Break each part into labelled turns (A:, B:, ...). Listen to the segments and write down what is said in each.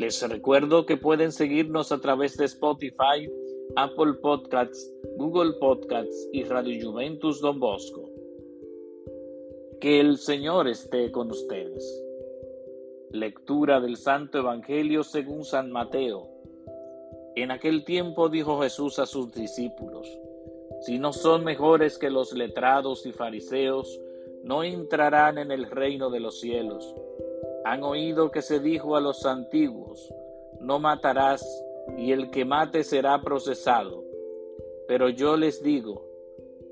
A: Les recuerdo que pueden seguirnos a través de Spotify, Apple Podcasts, Google Podcasts y Radio Juventus Don Bosco. Que el Señor esté con ustedes. Lectura del Santo Evangelio según San Mateo. En aquel tiempo dijo Jesús a sus discípulos, si no son mejores que los letrados y fariseos, no entrarán en el reino de los cielos. Han oído que se dijo a los antiguos, no matarás, y el que mate será procesado. Pero yo les digo,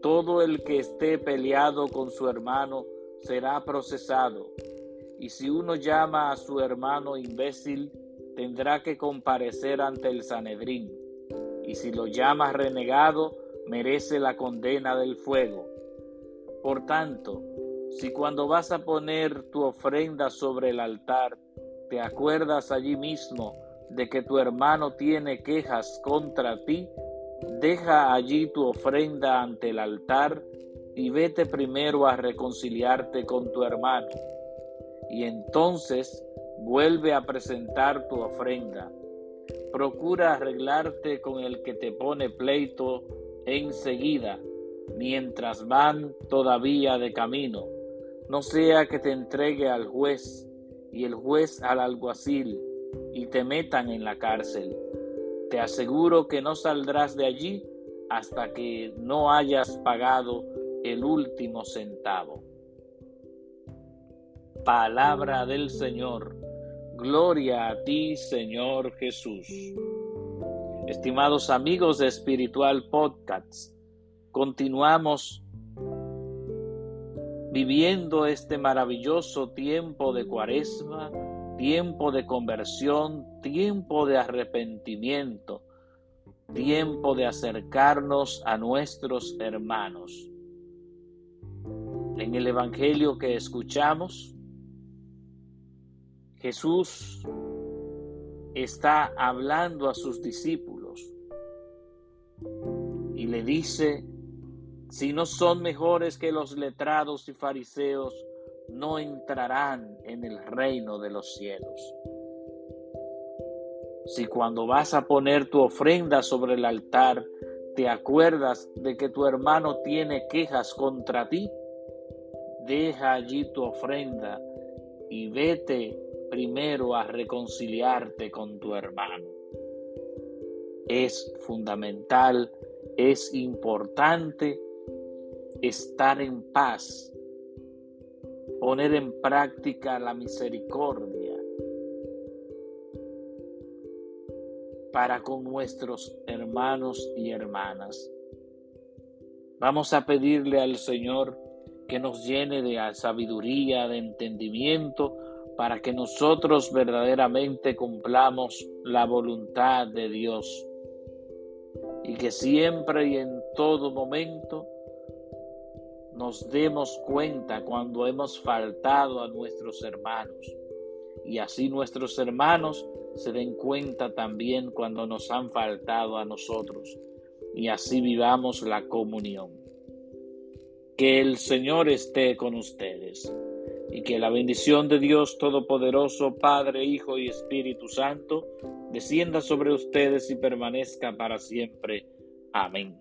A: todo el que esté peleado con su hermano, será procesado. Y si uno llama a su hermano imbécil, tendrá que comparecer ante el Sanedrín. Y si lo llama renegado, merece la condena del fuego. Por tanto, si cuando vas a poner tu ofrenda sobre el altar, te acuerdas allí mismo de que tu hermano tiene quejas contra ti, deja allí tu ofrenda ante el altar y vete primero a reconciliarte con tu hermano, y entonces vuelve a presentar tu ofrenda. Procura arreglarte con el que te pone pleito enseguida, mientras van todavía de camino, no sea que te entregue al juez y el juez al alguacil y te metan en la cárcel. Te aseguro que no saldrás de allí hasta que no hayas pagado el último centavo. Palabra del Señor. Gloria a ti, Señor Jesús. Estimados amigos de Espiritual Podcasts, continuamos viviendo este maravilloso tiempo de cuaresma, tiempo de conversión, tiempo de arrepentimiento, tiempo de acercarnos a nuestros hermanos. En el Evangelio que escuchamos, Jesús está hablando a sus discípulos y le dice, si no son mejores que los letrados y fariseos, no entrarán en el reino de los cielos. Si cuando vas a poner tu ofrenda sobre el altar, te acuerdas de que tu hermano tiene quejas contra ti, deja allí tu ofrenda y vete primero a reconciliarte con tu hermano. Es fundamental, es importante estar en paz, poner en práctica la misericordia para con nuestros hermanos y hermanas. Vamos a pedirle al Señor que nos llene de sabiduría, de entendimiento, para que nosotros verdaderamente cumplamos la voluntad de Dios. Y que siempre y en todo momento nos demos cuenta cuando hemos faltado a nuestros hermanos. Y así nuestros hermanos se den cuenta también cuando nos han faltado a nosotros. Y así vivamos la comunión. Que el Señor esté con ustedes y que la bendición de Dios Todopoderoso, Padre, Hijo y Espíritu Santo, descienda sobre ustedes y permanezca para siempre. Amén.